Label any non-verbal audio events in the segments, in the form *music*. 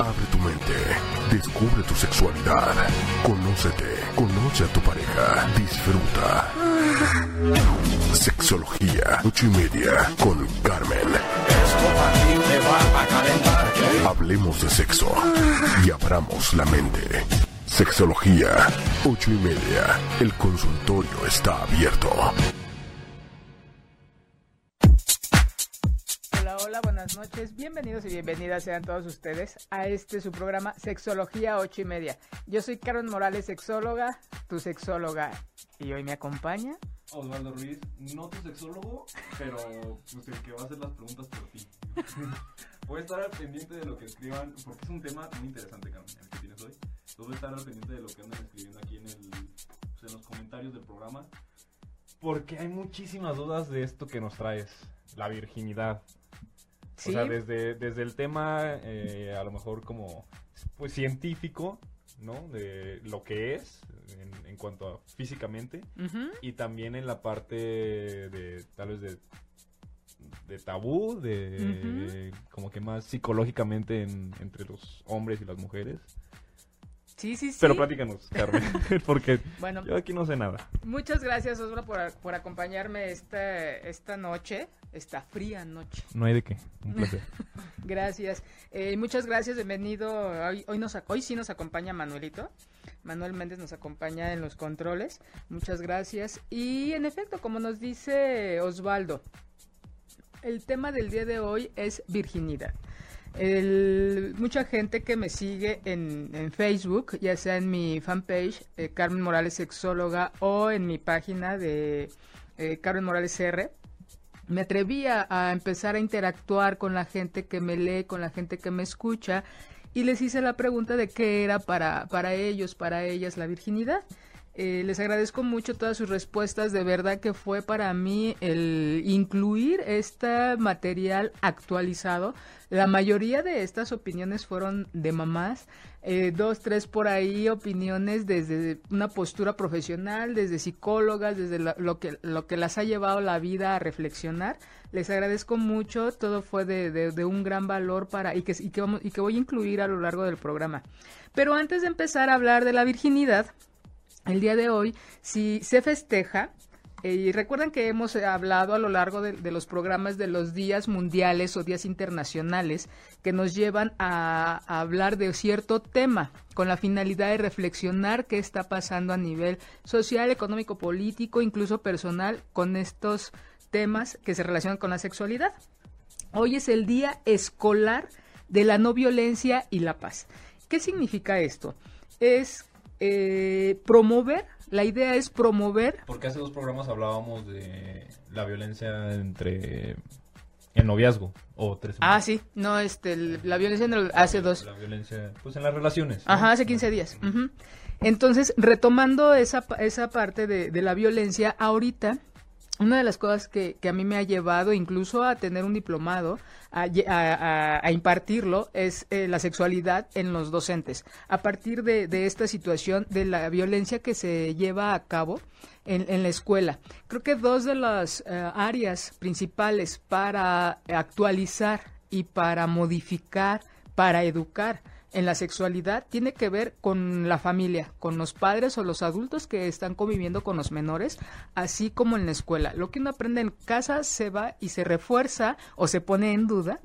Abre tu mente, descubre tu sexualidad, conócete, conoce a tu pareja, disfruta. Sexología, ocho y media, con Carmen. Hablemos de sexo y abramos la mente. Sexología, ocho y media, el consultorio está abierto. Hola, buenas noches. Bienvenidos y bienvenidas sean todos ustedes a este su programa Sexología 8 y media. Yo soy Carmen Morales, sexóloga, tu sexóloga. Y hoy me acompaña. Osvaldo Ruiz, no tu sexólogo, pero pues, el que va a hacer las preguntas por ti. *laughs* Voy a estar al pendiente de lo que escriban, porque es un tema muy interesante, Carmen, el que tienes hoy. Entonces voy a estar al pendiente de lo que andan escribiendo aquí en, el, pues, en los comentarios del programa. Porque hay muchísimas dudas de esto que nos traes, la virginidad. Sí. O sea, desde, desde el tema, eh, a lo mejor como, pues científico, ¿no? De lo que es, en, en cuanto a físicamente, y también en la parte de, tal vez de, de tabú, de como que más psicológicamente en- entre los hombres y las mujeres. Sí, sí, sí. Pero platícanos, Carmen, *laughs* porque Bueno, yo aquí no sé nada. muchas gracias, Osvaldo, por, por acompañarme esta, esta noche, esta fría noche. No hay de qué, un placer. *laughs* Gracias. Eh, muchas gracias, bienvenido. Hoy, hoy, nos, ac- hoy sí nos acompaña Manuelito. Manuel Méndez nos acompaña en los controles. Muchas gracias. Y en efecto, como nos dice Osvaldo, el tema del día de hoy es virginidad. El- mucha gente que me sigue en, en Facebook, ya sea en mi fanpage, eh, Carmen Morales Sexóloga, o en mi página de eh, Carmen Morales R, me atreví a, a empezar a interactuar con la gente que me lee, con la gente que me escucha, y les hice la pregunta de qué era para, para ellos, para ellas la virginidad. Eh, les agradezco mucho todas sus respuestas, de verdad que fue para mí el incluir este material actualizado. La mayoría de estas opiniones fueron de mamás, eh, dos, tres por ahí opiniones desde una postura profesional, desde psicólogas, desde lo, que, lo que las ha llevado la vida a reflexionar. Les agradezco mucho, todo fue de, de- de un gran valor para y que, y, que vamos, y que voy a incluir a lo largo del programa. Pero antes de empezar a hablar de la virginidad, el día de hoy, si se festeja, eh, y recuerden que hemos hablado a lo largo de, de los programas de los días mundiales o días internacionales que nos llevan a, a hablar de cierto tema con la finalidad de reflexionar qué está pasando a nivel social, económico, político, incluso personal con estos temas que se relacionan con la sexualidad. Hoy es el Día Escolar de la No Violencia y la Paz. ¿Qué significa esto? Es eh, promover, la idea es promover Porque hace dos programas hablábamos de la violencia entre el noviazgo o tres Ah, sí, no, este, el- la violencia en el- hace dos. La violencia, pues en las relaciones. ¿no? Ajá, hace 15 días. Entonces, retomando esa, esa parte de, de la violencia, ahorita, una de las cosas que, que a mí me ha llevado incluso a tener un diplomado, a, a- impartirlo, es eh, la sexualidad en los docentes. A partir de, esta situación de la violencia que se lleva a cabo en, en la escuela. Creo que dos de las eh, áreas principales para actualizar y para modificar, para educar en la sexualidad tiene que ver con la familia, con los padres o los adultos que están conviviendo con los menores, así como en la escuela. Lo que uno aprende en casa se va y se refuerza o se pone en duda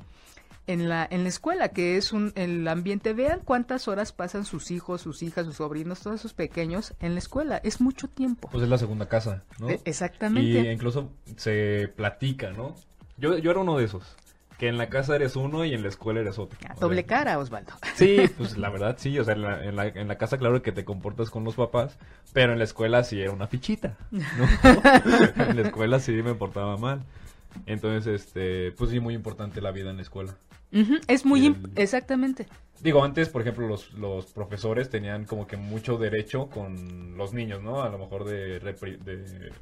en la, en la escuela, que es un, el ambiente. Vean cuántas horas pasan sus hijos, sus hijas, sus sobrinos, todos esos pequeños en la escuela. Es mucho tiempo. Pues es la segunda casa, ¿no? E- exactamente. Y incluso se platica, ¿no? Yo, yo era uno de esos. Que en la casa eres uno y en la escuela eres otro. Ah, Doble sea, cara, Osvaldo. *laughs* Sí, *laughs* pues la verdad sí, o sea, en la, en la, en la casa claro que te comportas con los papás, pero en la escuela sí era una fichita, ¿no? *laughs* en la escuela sí me portaba mal. Entonces, este, pues sí, muy importante la vida en la escuela. Es muy... El- Exactamente. Digo, antes, por ejemplo, los, los profesores tenían como que mucho derecho con los niños, ¿no? A lo mejor de, repri- de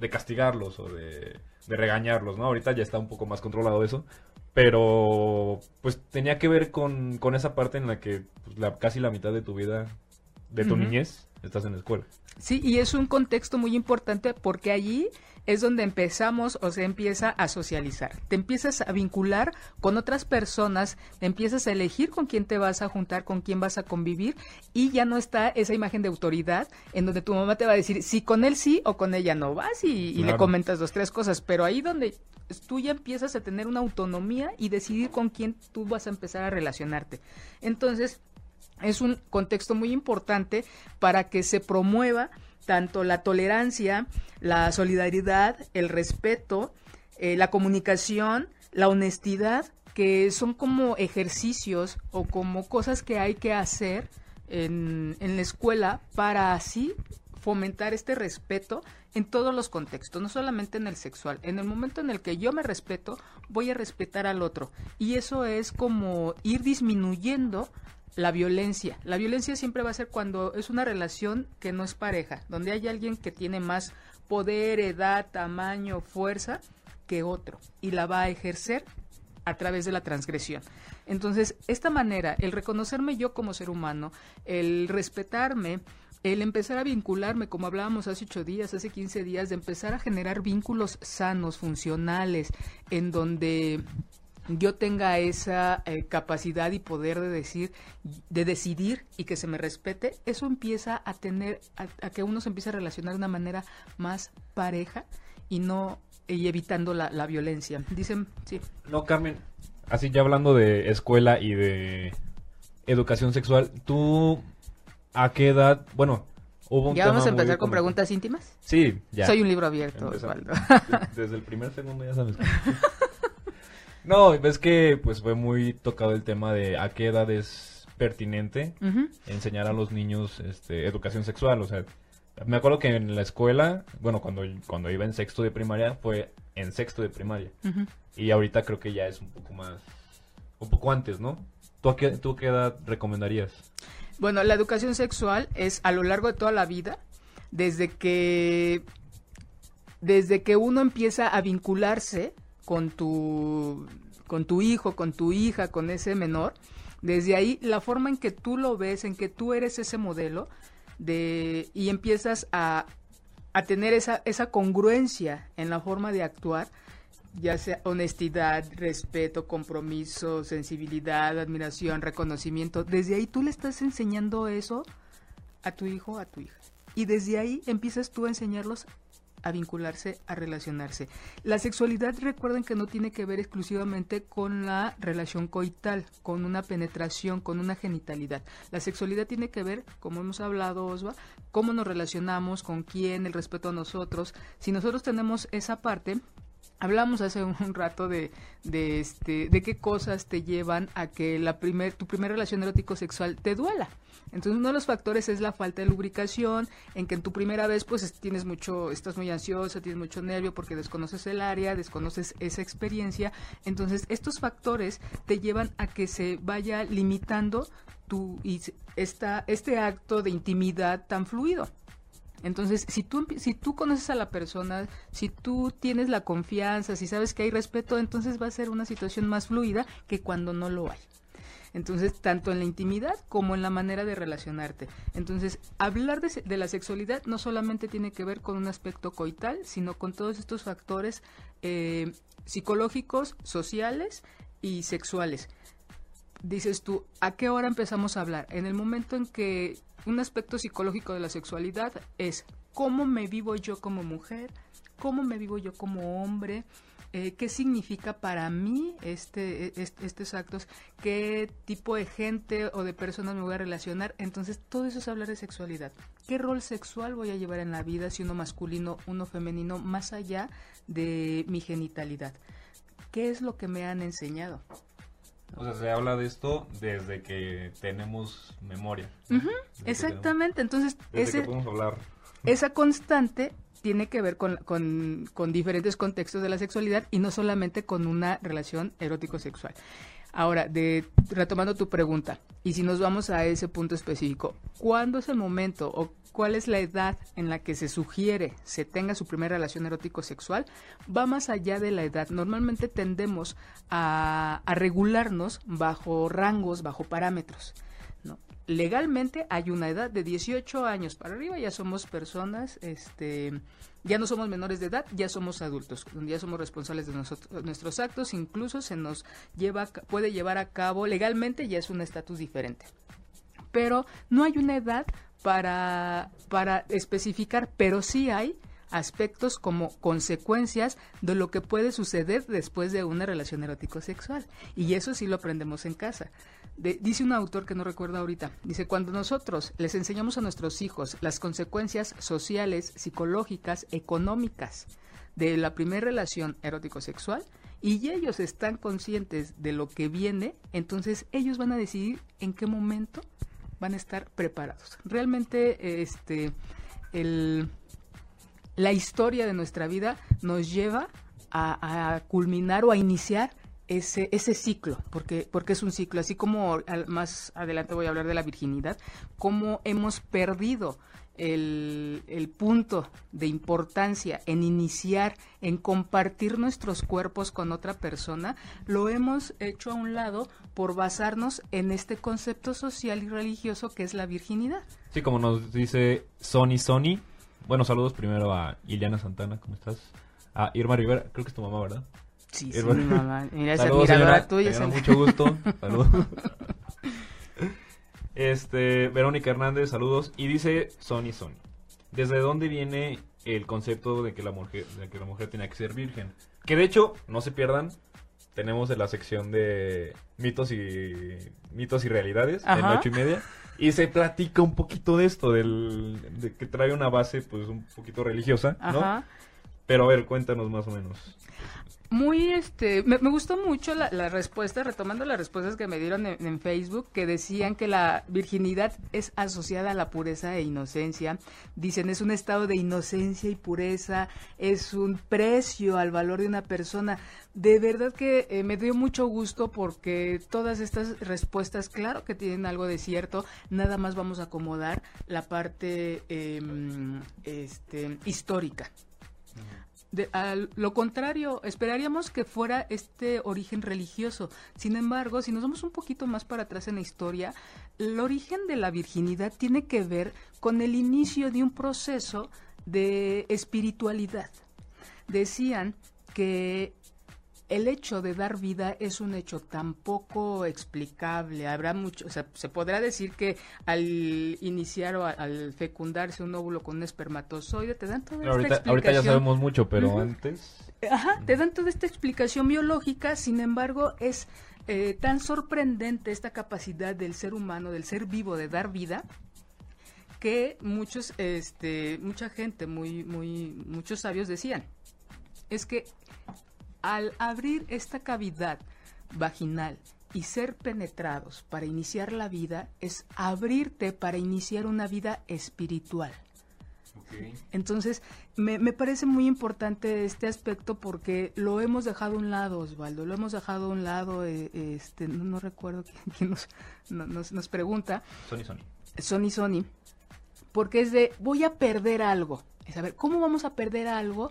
de castigarlos o de, de regañarlos, ¿no? Ahorita ya está un poco más controlado eso, pero pues tenía que ver con, con esa parte en la que pues, la, casi la mitad de tu vida, de tu niñez, estás en la escuela. Sí, y es un contexto muy importante porque allí es donde empezamos o se empieza a socializar. Te empiezas a vincular con otras personas, te empiezas a elegir con quién te vas a juntar, con quién vas a convivir y ya no está esa imagen de autoridad en donde tu mamá te va a decir si con él sí o con ella no vas y, y le comentas dos, tres cosas, pero ahí donde tú ya empiezas a tener una autonomía y decidir con quién tú vas a empezar a relacionarte. Entonces, es un contexto muy importante para que se promueva tanto la tolerancia, la solidaridad, el respeto, eh, la comunicación, la honestidad, que son como ejercicios o como cosas que hay que hacer en, en la escuela para así fomentar este respeto en todos los contextos, no solamente en el sexual. En el momento en el que yo me respeto, voy a respetar al otro. Y eso es como ir disminuyendo la violencia. La violencia siempre va a ser cuando es una relación que no es pareja, donde hay alguien que tiene más poder, edad, tamaño, fuerza que otro y la va a ejercer a través de la transgresión. Entonces, esta manera, el reconocerme yo como ser humano, el respetarme, el empezar a vincularme, como hablábamos hace ocho días, hace 15 días, de empezar a generar vínculos sanos, funcionales, en donde yo tenga esa eh, capacidad y poder de decir, de decidir y que se me respete, eso empieza a tener, a, a que uno se empiece a relacionar de una manera más pareja y no y evitando la, la violencia. Dicen, sí. No, Carmen, así ya hablando de escuela y de educación sexual, ¿tú a qué edad, bueno, hubo un ¿Ya vamos a empezar con preguntas íntimas? Sí, ya. Soy un libro abierto, Empezamos. Osvaldo. De- *laughs* Desde el primer segundo ya sabes. *laughs* no, ves que pues fue muy tocado el tema de a qué edad es pertinente enseñar a los niños este, educación sexual. O sea, me acuerdo que en la escuela, bueno, cuando, cuando iba en sexto de primaria, fue en sexto de primaria. Y ahorita creo que ya es un poco más, un poco antes, ¿no? ¿Tú a qué, tú a qué edad recomendarías? Bueno, la educación sexual es a lo largo de toda la vida, desde que desde que uno empieza a vincularse con tu con tu hijo, con tu hija, con ese menor, desde ahí la forma en que tú lo ves, en que tú eres ese modelo de y empiezas a a tener esa esa congruencia en la forma de actuar, ya sea honestidad, respeto, compromiso, sensibilidad, admiración, reconocimiento, desde ahí tú le estás enseñando eso a tu hijo, a tu hija. Y desde ahí empiezas tú a enseñarlos a vincularse, a relacionarse. La sexualidad, recuerden que no tiene que ver exclusivamente con la relación coital, con una penetración, con una genitalidad. La sexualidad tiene que ver, como hemos hablado, Osva, cómo nos relacionamos, con quién, el respeto a nosotros. Si nosotros tenemos esa parte, Hablamos hace un rato de, de, este, de qué cosas te llevan a que la primer, tu primera relación erótico sexual te duela. Entonces uno de los factores es la falta de lubricación, en que en tu primera vez pues es- tienes mucho, estás muy ansiosa, tienes mucho nervio porque desconoces el área, desconoces esa experiencia. Entonces estos factores te llevan a que se vaya limitando tu, y esta, este acto de intimidad tan fluido. Entonces, si tú, si tú conoces a la persona, si tú tienes la confianza, si sabes que hay respeto, entonces va a ser una situación más fluida que cuando no lo hay. Entonces, tanto en la intimidad como en la manera de relacionarte. Entonces, hablar de, de la sexualidad no solamente tiene que ver con un aspecto coital, sino con todos estos factores eh, psicológicos, sociales y sexuales dices tú, ¿a qué hora empezamos a hablar? En el momento en que un aspecto psicológico de la sexualidad es cómo me vivo yo como mujer, cómo me vivo yo como hombre, eh, qué significa para mí este, este- estos actos, qué tipo de gente o de personas me voy a relacionar. Entonces, todo eso es hablar de sexualidad. ¿Qué rol sexual voy a llevar en la vida, si uno masculino, uno femenino, más allá de mi genitalidad? ¿Qué es lo que me han enseñado? O sea, se habla de esto desde que tenemos memoria. Exactamente, entonces Desde ese, que podemos hablar. esa constante tiene que ver con, con- con diferentes contextos de la sexualidad y no solamente con una relación erótico-sexual. Ahora, de, retomando tu pregunta, y si nos vamos a ese punto específico, ¿cuándo es el momento o cuál es la edad en la que se sugiere se tenga su primera relación erótico-sexual, va más allá de la edad. Normalmente tendemos a, a regularnos bajo rangos, bajo parámetros. Legalmente hay una edad de 18 años para arriba, ya somos personas, este, ya no somos menores de edad, ya somos adultos, ya somos responsables de nuestros actos, incluso se nos lleva, puede llevar a cabo legalmente, ya es un estatus diferente. Pero no hay una edad para, para especificar, pero sí hay aspectos como consecuencias de lo que puede suceder después de una relación erótico-sexual. Y eso sí lo aprendemos en casa. Dice un autor que no recuerdo ahorita, dice, cuando nosotros les enseñamos a nuestros hijos las consecuencias sociales, psicológicas, económicas de la primera relación erótico-sexual, y ellos están conscientes de lo que viene, entonces ellos van a decidir en qué momento van a estar preparados. Realmente, este, el, la historia de nuestra vida nos lleva a, culminar o a iniciar ese, ese ciclo, porque, porque es un ciclo, así como al, más adelante voy a hablar de la virginidad, cómo hemos perdido el, el, punto de importancia en iniciar, en compartir nuestros cuerpos con otra persona, lo hemos hecho a un lado por basarnos en este concepto social y religioso que es la virginidad. Sí, como nos dice Sony Sony. Bueno, saludos primero a Iliana Santana, ¿cómo estás? A Irma Rivera, creo que es tu mamá, ¿verdad? Sí, sí, mi mamá. Mira, Saludos, admiradora tuya. Señora, mucho gusto. Saludos. *laughs* Este, Verónica Hernández, saludos. Y dice Sony Sony. ¿Desde dónde viene el concepto de que la mujer, de que la mujer tenía que ser virgen? Que de hecho, no se pierdan, tenemos de la sección de mitos y mitos y realidades en ocho y media. Y se platica un poquito de esto, del, de que trae una base pues un poquito religiosa, ¿no? Ajá. Pero a ver, cuéntanos más o menos. Muy, este, me, gustó mucho la, la respuesta, retomando las respuestas que me dieron en, en Facebook, que decían que la virginidad es asociada a la pureza e inocencia. Dicen, es un estado de inocencia y pureza, es un precio al valor de una persona. De verdad que eh, me dio mucho gusto porque todas estas respuestas, claro que tienen algo de cierto, nada más vamos a acomodar la parte em, este, histórica. De, lo contrario, esperaríamos que fuera este origen religioso. Sin embargo, si nos vamos un poquito más para atrás en la historia, el origen de la virginidad tiene que ver con el inicio de un proceso de espiritualidad. Decían que el hecho de dar vida es un hecho tan poco explicable. Habrá mucho, o sea, se podrá decir que al iniciar o a- al fecundarse un óvulo con un espermatozoide te dan toda esta Ahorita, explicación. ahorita ya sabemos mucho, pero antes... Ajá, te dan toda esta explicación biológica, sin embargo, es eh, tan sorprendente esta capacidad del ser humano, del ser vivo, de dar vida, que muchos, este, mucha gente, muy, muy, muchos sabios decían, es que al abrir esta cavidad vaginal y ser penetrados para iniciar la vida, es abrirte para iniciar una vida espiritual. Entonces, me, me parece muy importante este aspecto porque lo hemos dejado a un lado, Osvaldo, lo hemos dejado a un lado, eh, este, no, no recuerdo quién, quién nos, no- nos, nos pregunta, Sony Sony. Sony Sony, porque es de, voy a perder algo. Es a ver, ¿cómo vamos a perder algo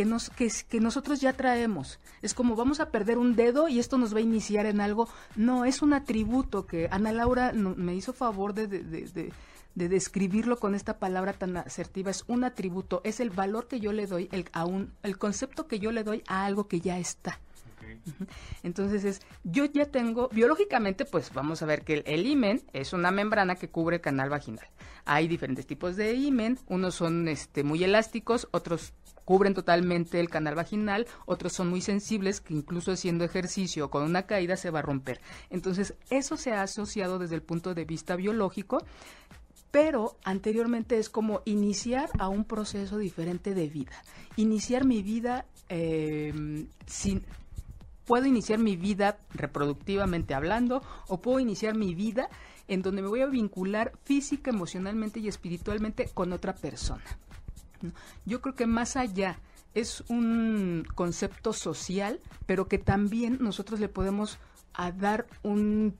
que, nos, que, es- que nosotros ya traemos? Es como, vamos a perder un dedo y esto nos va a iniciar en algo. No, es un atributo que Ana Laura no- me hizo favor de, de, de- de- de describirlo con esta palabra tan asertiva. Es un atributo, es el valor que yo le doy, el, a un, el concepto que yo le doy a algo que ya está. Entonces es, yo ya tengo, biológicamente, pues vamos a ver que el, el himen es una membrana que cubre el canal vaginal. Hay diferentes tipos de himen, unos son este, muy elásticos, otros cubren totalmente el canal vaginal, otros son muy sensibles que incluso haciendo ejercicio con una caída se va a romper. Entonces eso se ha asociado desde el punto de vista biológico pero anteriormente es como iniciar a un proceso diferente de vida. Iniciar mi vida eh, sin... Puedo iniciar mi vida reproductivamente hablando o puedo iniciar mi vida en donde me voy a vincular física, emocionalmente y espiritualmente con otra persona. Yo creo que más allá es un concepto social, pero que también nosotros le podemos dar un,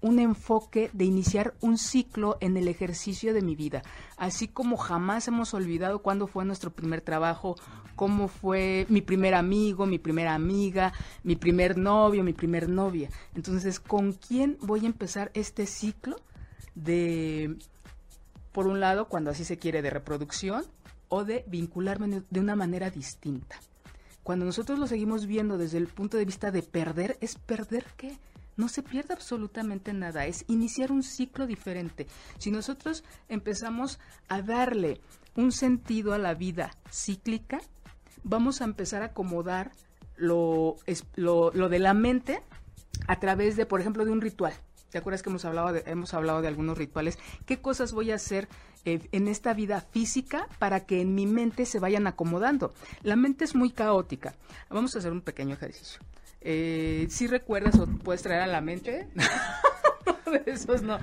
un enfoque de iniciar un ciclo en el ejercicio de mi vida, así como jamás hemos olvidado cuándo fue nuestro primer trabajo, cómo fue mi primer amigo, mi primera amiga, mi primer novio, mi primer novia. Entonces, ¿con quién voy a empezar este ciclo de, por un lado, cuando así se quiere, de reproducción o de vincularme de una manera distinta? Cuando nosotros lo seguimos viendo desde el punto de vista de perder, ¿es perder qué? No se pierde absolutamente nada, es iniciar un ciclo diferente. Si nosotros empezamos a darle un sentido a la vida cíclica, vamos a empezar a acomodar lo, lo, de la mente a través de, por ejemplo, de un ritual. ¿Te acuerdas que hemos hablado hemos hablado de algunos rituales? ¿Qué cosas voy a hacer eh, en esta vida física para que en mi mente se vayan acomodando? La mente es muy caótica. Vamos a hacer un pequeño ejercicio. Eh, si recuerdas o puedes traer a la mente? *laughs* de esos no.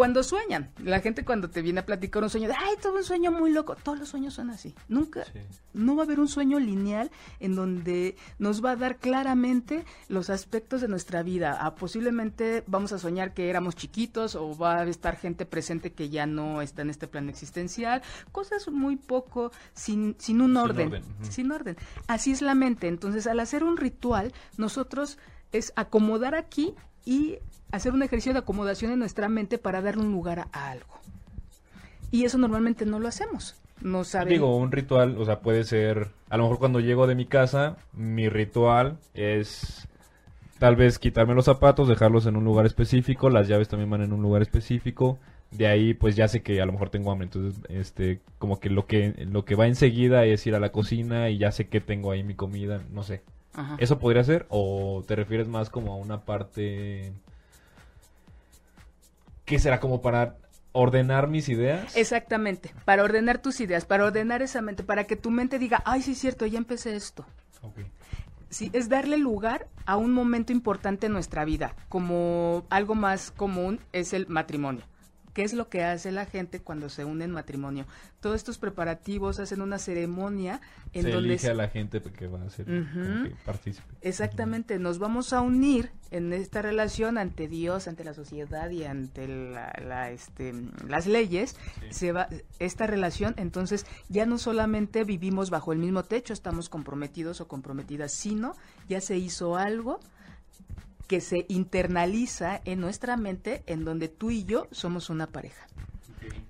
Cuando sueñan, la gente cuando te viene a platicar un sueño, de, ay, todo un sueño muy loco, todos los sueños son así. Nunca, no va a haber un sueño lineal en donde nos va a dar claramente los aspectos de nuestra vida. Ah, posiblemente vamos a soñar que éramos chiquitos o va a estar gente presente que ya no está en este plan existencial. Cosas muy poco, sin, sin un orden. sin orden. Así es la mente. Entonces, al hacer un ritual, nosotros es acomodar aquí y hacer un ejercicio de acomodación en nuestra mente para darle un lugar a, algo. Y eso normalmente no lo hacemos. No saben. Digo, un ritual, o sea, puede ser, a lo mejor cuando llego de mi casa, mi ritual es tal vez quitarme los zapatos, dejarlos en un lugar específico, las llaves también van en un lugar específico. De ahí pues ya sé que a lo mejor tengo hambre, entonces este como que lo que lo que va enseguida es ir a la cocina y ya sé que tengo ahí mi comida, no sé. ¿Eso podría ser o te refieres más como a una parte ¿Qué será como para ordenar mis ideas? Exactamente, para ordenar tus ideas, para ordenar esa mente, para que tu mente diga, ay, sí es cierto, ya empecé esto. Sí, es darle lugar a un momento importante en nuestra vida, como algo más común es el matrimonio. ¿Qué es lo que hace la gente cuando se une en matrimonio? Todos estos preparativos hacen una ceremonia en se donde elige a la gente que va a ser partícipe. Exactamente, nos vamos a unir en esta relación ante Dios, ante la sociedad y ante la, este, las leyes. Se va esta relación, entonces ya no solamente vivimos bajo el mismo techo, estamos comprometidos o comprometidas, sino ya se hizo algo que se internaliza en nuestra mente en donde tú y yo somos una pareja.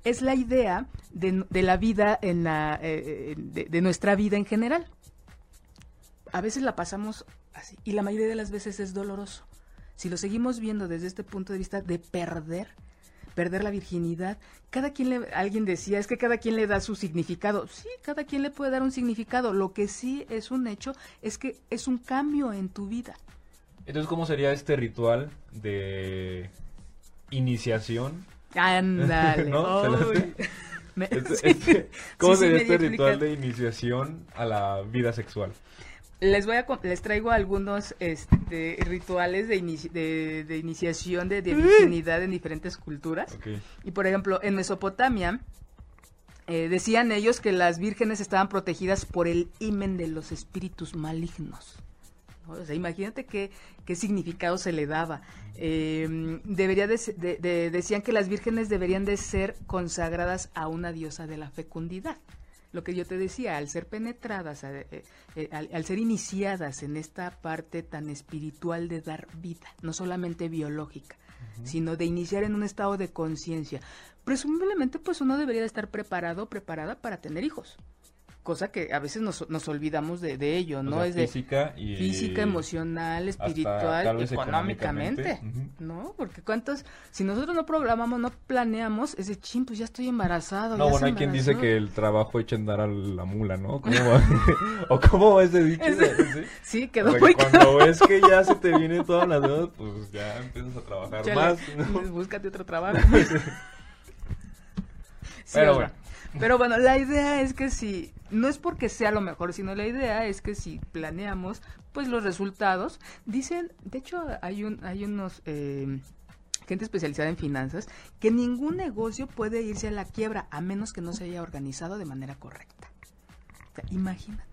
Es la idea de, la vida, en la, eh, de, nuestra vida en general. A veces la pasamos así y la mayoría de las veces es doloroso. Si lo seguimos viendo desde este punto de vista de perder, perder la virginidad. Cada quien le, alguien decía, es que cada quien le da su significado. Sí, cada quien le puede dar un significado. Lo que sí es un hecho es que es un cambio en tu vida. Entonces, ¿cómo sería este ritual de iniciación? Ándale. *laughs* *laughs* ¿Cómo sería este ritual de iniciación a la vida sexual? Les voy a les traigo algunos este, rituales de, de, iniciación de, de, virginidad en diferentes culturas. Y por ejemplo, en Mesopotamia eh, decían ellos que las vírgenes estaban protegidas por el himen de los espíritus malignos. O sea, imagínate qué, qué significado se le daba. Em, debería decían que las vírgenes deberían de ser consagradas a una diosa de la fecundidad. Lo que yo te decía, al ser penetradas, eh, eh, al, ser iniciadas en esta parte tan espiritual de dar vida, no solamente biológica, sino de iniciar en un estado de conciencia, presumiblemente pues uno debería de estar preparado, preparada para tener hijos cosa que a veces nos, nos olvidamos de, de ello, ¿no? es de física, y física, emocional, espiritual, económicamente, ¿no? Porque cuántos, si nosotros no programamos, no planeamos, ese chin, pues ya estoy embarazado. No, bueno, hay quien dice que el trabajo echa andar a la mula, ¿no? ¿Cómo *laughs* va? *laughs* ¿O cómo va ese dicho? *laughs* ¿Sí? quedó muy Cuando ves que ya se te viene todas las deudas, pues ya empiezas a trabajar más. ¿no? Búscate otro trabajo. Pero bueno. Pero bueno, la idea es que si, no es porque sea lo mejor, sino la idea es que si planeamos, pues los resultados, dicen, de hecho hay, un, hay unos... Eh, gente especializada en finanzas, que ningún negocio puede irse a la quiebra a menos que no se haya organizado de manera correcta. imagínate.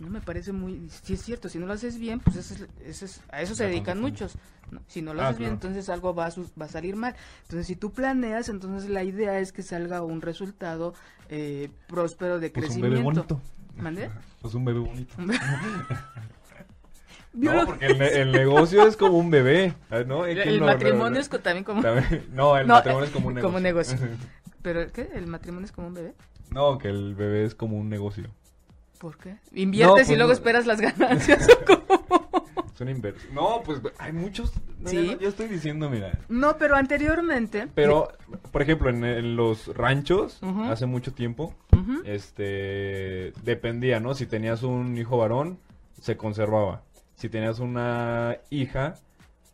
No me parece muy... Si es cierto, si no lo haces bien, pues eso es- eso es- a eso se La dedican muchos. ¿no? Si no lo Ah, haces bien, entonces algo va a, su- va a salir mal. Entonces, si tú planeas, entonces la idea es que salga un resultado eh, próspero de Pues un crecimiento. bebé bonito. ¿Mande? Pues un bebé bonito. *laughs* No, porque el, ne- el negocio es como un bebé, ¿no? ¿Y quién el no- matrimonio no- es también como... también- *laughs* No, el No, matrimonio es como un negocio. como negocio. *laughs* ¿Pero qué? ¿El matrimonio es como un bebé? No, que el bebé es como un negocio. ¿Por qué? Inviertes pues y luego no. esperas las *laughs* ganancias. ¿o cómo? Es una inversión. No, pues hay muchos. No, Sí. ya estoy diciendo, mira. No, pero anteriormente... Pero, por ejemplo, en, en los ranchos, hace mucho tiempo, este, dependía, ¿no? Si tenías un hijo varón, se conservaba. Si tenías una hija,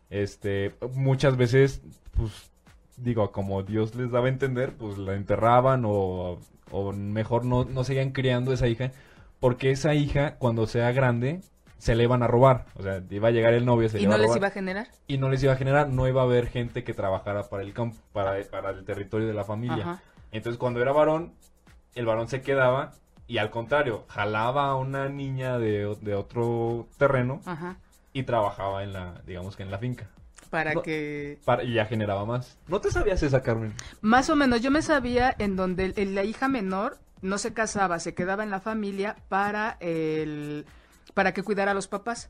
este, muchas veces, pues, digo, como Dios les daba a entender, pues la enterraban o, o mejor no, no seguían criando esa hija, porque esa hija, cuando sea grande, se le iban a robar. O sea, iba a llegar el novio, se le ¿Y iba no a les robar iba a generar? y no les iba a generar, no iba a haber gente que trabajara para el campo, para, para el territorio de la familia. Ajá. Entonces cuando era varón, el varón se quedaba y al contrario, jalaba a una niña de, de otro terreno Ajá. y trabajaba en la, digamos que en la finca. Para No. que... Para, y ya generaba más. ¿No te sabías esa, Carmen? Más o menos, yo me sabía en donde el- el- la hija menor no se casaba, se quedaba en la familia para el para que cuidara a los papás.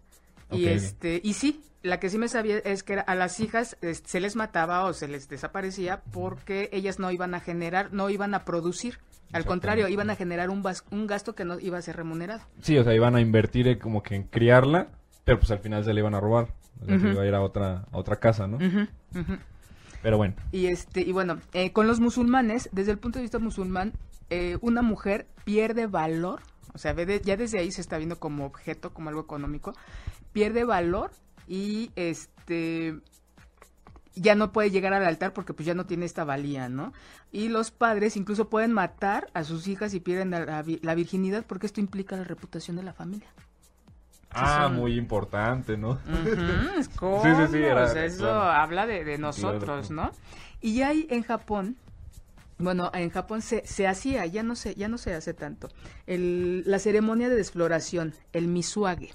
Y este y sí, la que sí me sabía es que a las hijas se les mataba o se les desaparecía porque ellas no iban a generar, no iban a producir. Al contrario, iban a generar un, vas- un gasto que no iba a ser remunerado. Sí, o sea, iban a invertir eh, como que en criarla, pero pues al final se le iban a robar. O sea, se iba a ir a otra, a otra casa, ¿no? Ujú. Pero bueno. Y este y bueno, eh, con los musulmanes, desde el punto de vista musulmán, eh, una mujer pierde valor, o sea, ya desde ahí se está viendo como objeto, como algo económico, pierde valor y este ya no puede llegar al altar porque pues ya no tiene esta valía, ¿no? Y los padres incluso pueden matar a sus hijas y pierden la, la vi- la virginidad porque esto implica la reputación de la familia. Ah, son- muy importante, ¿no? Es como, *laughs* Sí, sí, sí, era- o sea, eso claro. habla de, de nosotros, Claro. ¿no? Y hay en Japón, bueno, en Japón se, se hacía, ya no se, ya no se hace tanto, el, la ceremonia de desfloración, el misuage,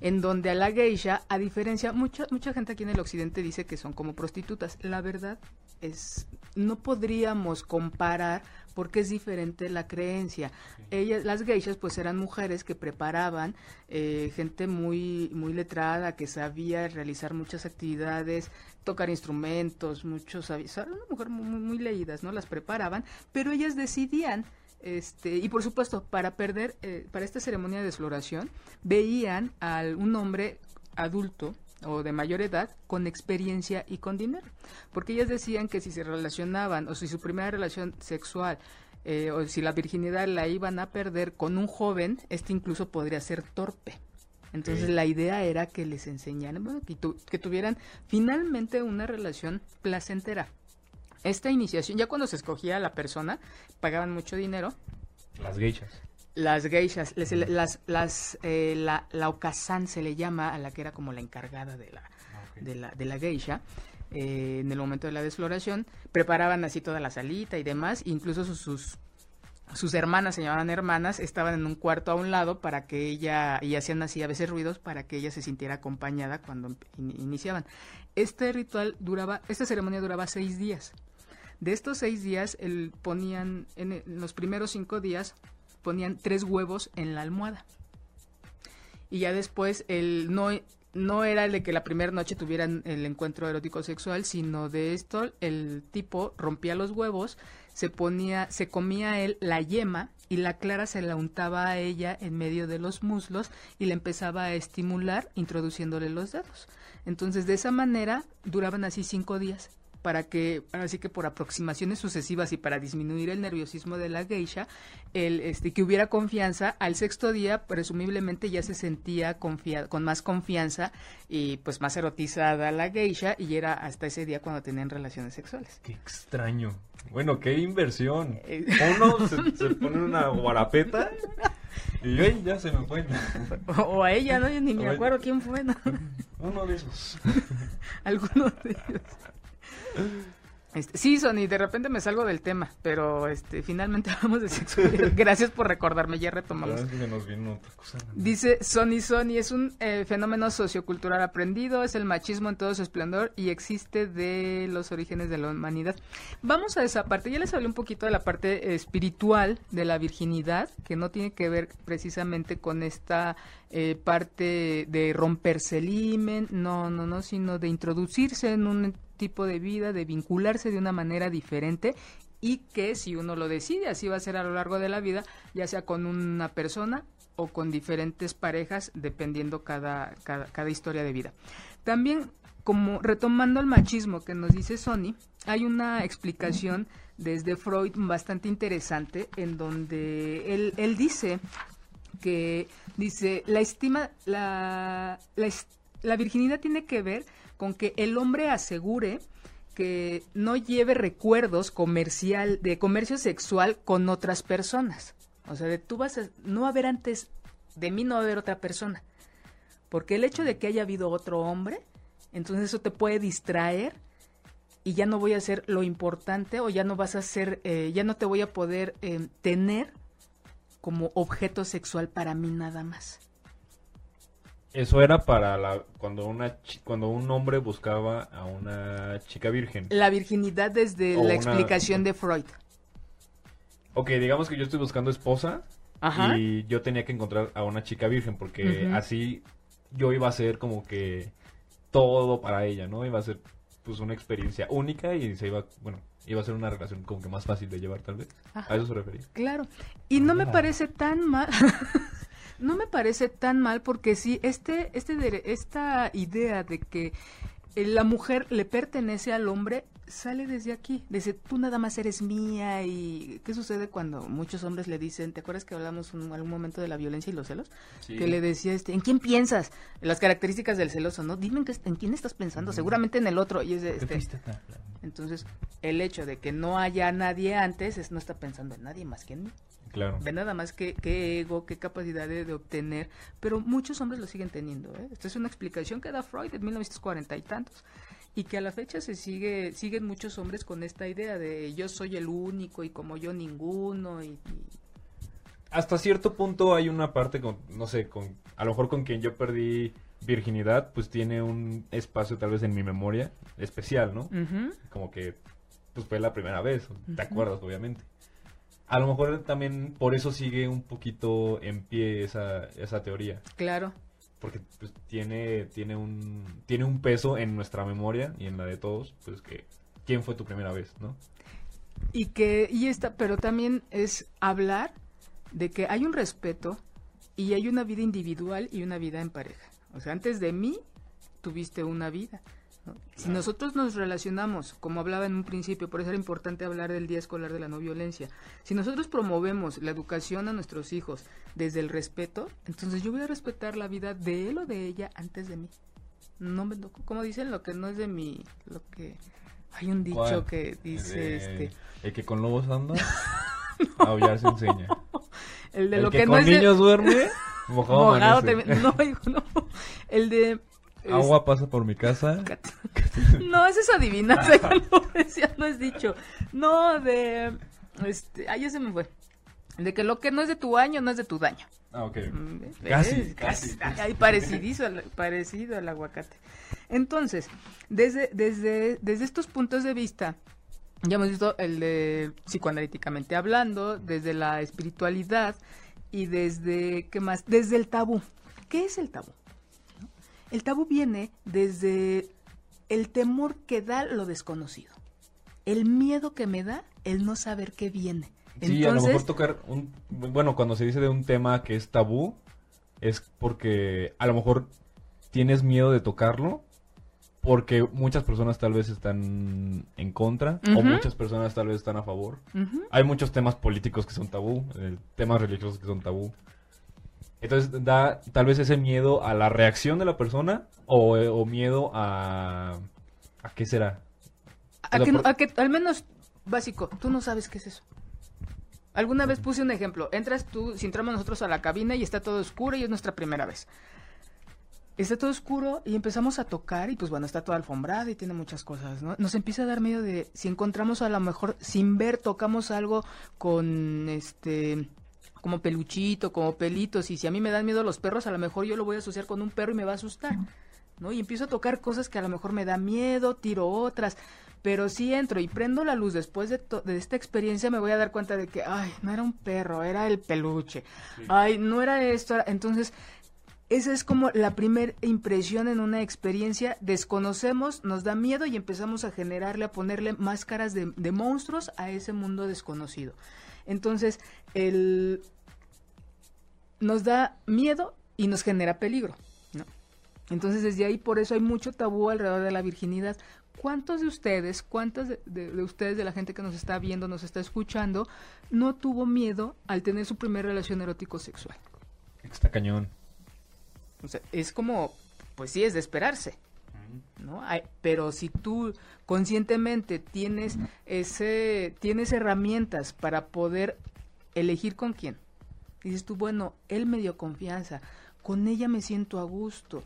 en donde a la geisha, a diferencia, mucha, mucha gente aquí en el occidente dice que son como prostitutas. La verdad es, no podríamos comparar porque es diferente la creencia. Ellas, las geishas, pues eran mujeres que preparaban, eh, gente muy, muy letrada, que sabía realizar muchas actividades, tocar instrumentos, muchos, sabi- sa- una mujer muy, muy, leídas, ¿no? Las preparaban, pero ellas decidían este, y por supuesto, para perder, eh, para esta ceremonia de desfloración, veían a un hombre adulto o de mayor edad con experiencia y con dinero. Porque ellas decían que si se relacionaban o si su primera relación sexual eh, o si la virginidad la iban a perder con un joven, este incluso podría ser torpe. Entonces la idea era que les enseñaran, bueno, que, tu- que tuvieran finalmente una relación placentera. Esta iniciación, ya cuando se escogía a la persona, pagaban mucho dinero. Las geishas. Las geishas, les- las, las, eh, la, la okasan se le llama a la que era como la encargada de la, de la, de la geisha. eh, en el momento de la desfloración, preparaban así toda la salita y demás, incluso sus, sus, sus hermanas, se llamaban hermanas, estaban en un cuarto a un lado para que ella, y hacían así a veces ruidos para que ella se sintiera acompañada cuando in- iniciaban. Este ritual duraba, esta ceremonia duraba seis días. De estos seis días, el, ponían, en los primeros cinco días, ponían tres huevos en la almohada. Y ya después, el no, no era el de que la primera noche tuvieran el encuentro erótico sexual, sino de esto, el tipo rompía los huevos, se ponía, se comía él la yema y la clara se la untaba a ella en medio de los muslos y le empezaba a estimular introduciéndole los dedos. Entonces, de esa manera, duraban así cinco días para que, así que por aproximaciones sucesivas y para disminuir el nerviosismo de la geisha, el, este, que hubiera confianza, al sexto día presumiblemente ya se sentía confia- con más confianza y pues más erotizada la geisha y era hasta ese día cuando tenían relaciones sexuales. Qué extraño. Bueno, qué inversión. Eh. Uno se, se pone una guarapeta y ya se me fue. O, o a ella, ¿no? Yo ni me acuerdo quién fue, ¿no? Uno de esos. *laughs* Alguno de ellos. Este, sí, Sony, de repente me salgo del tema, pero este, finalmente *laughs* hablamos de sexualidad. Gracias por recordarme, ya retomamos. verdad es que se nos vino otra cosa. Dice Sony Sony, es un eh, fenómeno sociocultural aprendido, es el machismo en todo su esplendor y existe de los orígenes de la humanidad. Vamos a esa parte, ya les hablé un poquito de la parte espiritual de la virginidad, que no tiene que ver precisamente con esta eh, parte de romperse el himen, no, no, no, sino de introducirse en un tipo de vida, de vincularse de una manera diferente y que si uno lo decide, así va a ser a lo largo de la vida, ya sea con una persona o con diferentes parejas, dependiendo cada, cada, cada historia de vida. También, como retomando el machismo que nos dice Sony, hay una explicación desde Freud bastante interesante en donde él, él dice que dice la estima la, la, la virginidad tiene que ver con que el hombre asegure que no lleve recuerdos comercial de comercio sexual con otras personas. O sea, de tú vas a no haber antes de mí no va a haber otra persona. Porque el hecho de que haya habido otro hombre, entonces eso te puede distraer y ya no voy a hacer lo importante o ya no vas a hacer, eh, ya no te voy a poder eh, tener como objeto sexual para mí nada más. Eso era para la cuando una cuando un hombre buscaba a una chica virgen. La virginidad desde O la una- explicación de Freud. Ok, digamos que yo estoy buscando esposa Ajá. y yo tenía que encontrar a una chica virgen porque así yo iba a ser como que todo para ella, ¿no? Iba a ser pues una experiencia única y se iba, bueno, iba a ser una relación como que más fácil de llevar tal vez. Ajá. A eso se refería. Claro. Y no me Ah. parece tan mal. *laughs* no me parece tan mal porque sí, este, este, esta idea de que eh, la mujer le pertenece al hombre sale desde aquí. Desde tú nada más eres mía. ¿Y qué sucede cuando muchos hombres le dicen, ¿te acuerdas que hablamos en algún momento de la violencia y los celos? Que le decía, este, ¿en quién piensas? Las características del celoso, ¿no? Dime en, qué- en quién estás pensando. Seguramente en el otro. Y es de, este, entonces, el hecho de que no haya nadie antes es no está pensando en nadie más que en mí. Claro. Ve nada más qué, qué ego, qué capacidad de, de obtener, pero muchos hombres lo siguen teniendo. ¿eh? Esta es una explicación que da Freud en 1940 y tantos y que a la fecha se sigue siguen muchos hombres con esta idea de yo soy el único y como yo ninguno y, y- Hasta cierto punto hay una parte con, no sé, con, a lo mejor con quien yo perdí virginidad, pues tiene un espacio tal vez en mi memoria especial, ¿no? Ujú. Como que, pues fue la primera vez, te Ujú. acuerdas, obviamente. A lo mejor también por eso sigue un poquito en pie esa, esa teoría. claro Porque pues, tiene, tiene, un, tiene un peso en nuestra memoria y en la de todos, pues que, ¿quién fue tu primera vez, no? y que y esta pero también es hablar de que hay un respeto y hay una vida individual y una vida en pareja o sea antes de mí tuviste una vida ¿no? si nosotros nos relacionamos como hablaba en un principio por eso era importante hablar del día escolar de la no violencia si nosotros promovemos la educación a nuestros hijos desde el respeto entonces yo voy a respetar la vida de él o de ella antes de mí no me como dicen lo que no es de mí lo que hay un dicho ¿Cuál? que dice De- este El que con lobos anda, *laughs* aullar se enseña. El de el lo que, que, no con es de- niños duerme, mojado, mojado amanece. te- No, hijo, no. El de... Agua pasa por mi casa. *laughs* No, esa es adivinanza, ya no, ya no es dicho. No, de... Este, ay, ya se me fue. De que lo que no es de tu año no es de tu daño. Ah, ok. Mm. Casi, ¿Ves? casi. Ay, parecidizo al, parecido al aguacate. Entonces, desde, desde, desde estos puntos de vista, ya hemos visto el de psicoanalíticamente hablando, desde la espiritualidad y desde, ¿qué más? Desde el tabú. ¿Qué es el tabú? El tabú viene desde el temor que da lo desconocido. El miedo que me da el no saber qué viene. Sí, a lo mejor tocar un... Bueno, cuando se dice de un tema que es tabú, es porque a lo mejor tienes miedo de tocarlo, porque muchas personas tal vez están en contra, o muchas personas tal vez están a favor. Hay muchos temas políticos que son tabú, eh, temas religiosos que son tabú. Entonces da tal vez ese miedo a la reacción de la persona o, o miedo a... ¿A qué será? A O sea, que, por- a que al menos básico, tú no sabes qué es eso. Alguna vez puse un ejemplo. Entras tú, si entramos nosotros a la cabina y está todo oscuro y es nuestra primera vez. está todo oscuro y empezamos a tocar y pues bueno, está toda alfombrada y tiene muchas cosas, ¿no? Nos empieza a dar miedo de si encontramos a lo mejor sin ver, tocamos algo con este como peluchito, como pelitos y si a mí me dan miedo los perros, a lo mejor yo lo voy a asociar con un perro y me va a asustar, ¿no? Y empiezo a tocar cosas que a lo mejor me da miedo, tiro otras, pero si entro y prendo la luz después de, de, esta experiencia me voy a dar cuenta de que, ay, no era un perro, era el peluche, sí. ay, no era esto, entonces esa es como la primera impresión en una experiencia. Desconocemos, nos da miedo y empezamos a generarle, a ponerle máscaras de, de monstruos a ese mundo desconocido. Entonces, el, nos da miedo y nos genera peligro. ¿no? Entonces, desde ahí, por eso hay mucho tabú alrededor de la virginidad. ¿Cuántos de ustedes, cuántas de, de, de, ustedes, de la gente que nos está viendo, nos está escuchando, no tuvo miedo al tener su primera relación erótico-sexual? Está cañón. O sea, es como, pues sí, es de esperarse. ¿No? Pero si tú conscientemente tienes ese tienes herramientas para poder elegir con quién dices tú bueno él me dio confianza con ella me siento a gusto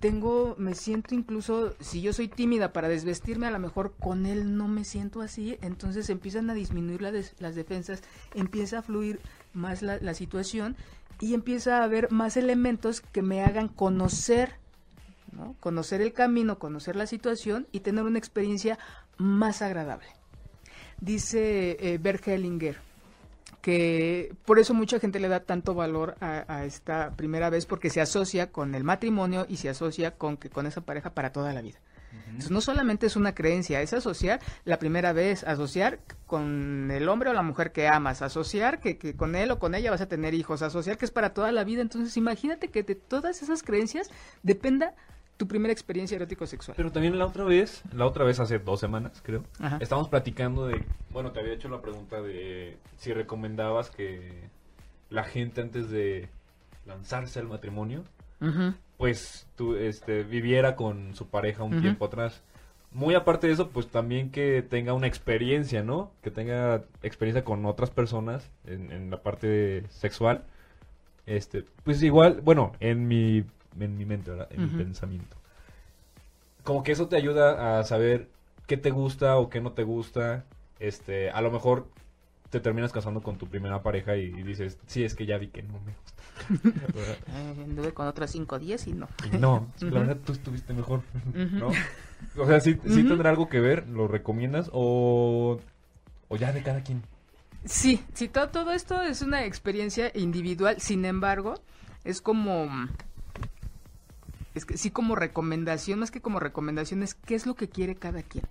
tengo me siento incluso si yo soy tímida para desvestirme a lo mejor con él no me siento así entonces empiezan a disminuir las defensas empieza a fluir más la situación y empieza a haber más elementos que me hagan conocer ¿no? conocer el camino, conocer la situación y tener una experiencia más agradable. Dice eh, que por eso mucha gente le da tanto valor a, a, esta primera vez porque se asocia con el matrimonio y se asocia con que con esa pareja para toda la vida. Entonces, no solamente es una creencia, es asociar la primera vez, asociar con el hombre o la mujer que amas, asociar que, que, con él o con ella vas a tener hijos, asociar que es para toda la vida. Entonces, imagínate que de todas esas creencias dependa tu primera experiencia erótico-sexual. Pero también la otra vez, la otra vez hace dos semanas, creo, Ajá. estábamos platicando de, bueno, te había hecho la pregunta de si recomendabas que la gente antes de lanzarse al matrimonio, uh -huh. pues tú, este, viviera con su pareja un uh -huh. tiempo atrás. Muy aparte de eso, pues también que tenga una experiencia, ¿no? Que tenga experiencia con otras personas en, en la parte sexual. Este, pues igual, bueno, en mi en mi mente, ¿verdad? en uh -huh. mi pensamiento. Como que eso te ayuda a saber qué te gusta o qué no te gusta. Este, a lo mejor te terminas casando con tu primera pareja y, y dices, sí, es que ya vi que no me gusta. *laughs* eh, anduve con otras 5 días y no. Y no, uh -huh. la verdad tú estuviste mejor, ¿no? O sea, sí, sí tendrá algo que ver, ¿lo recomiendas o, o ya de cada quien? Sí, sí, todo, todo esto es una experiencia individual, sin embargo, es como es que sí como recomendación, más que como recomendación, es qué es lo que quiere cada quien.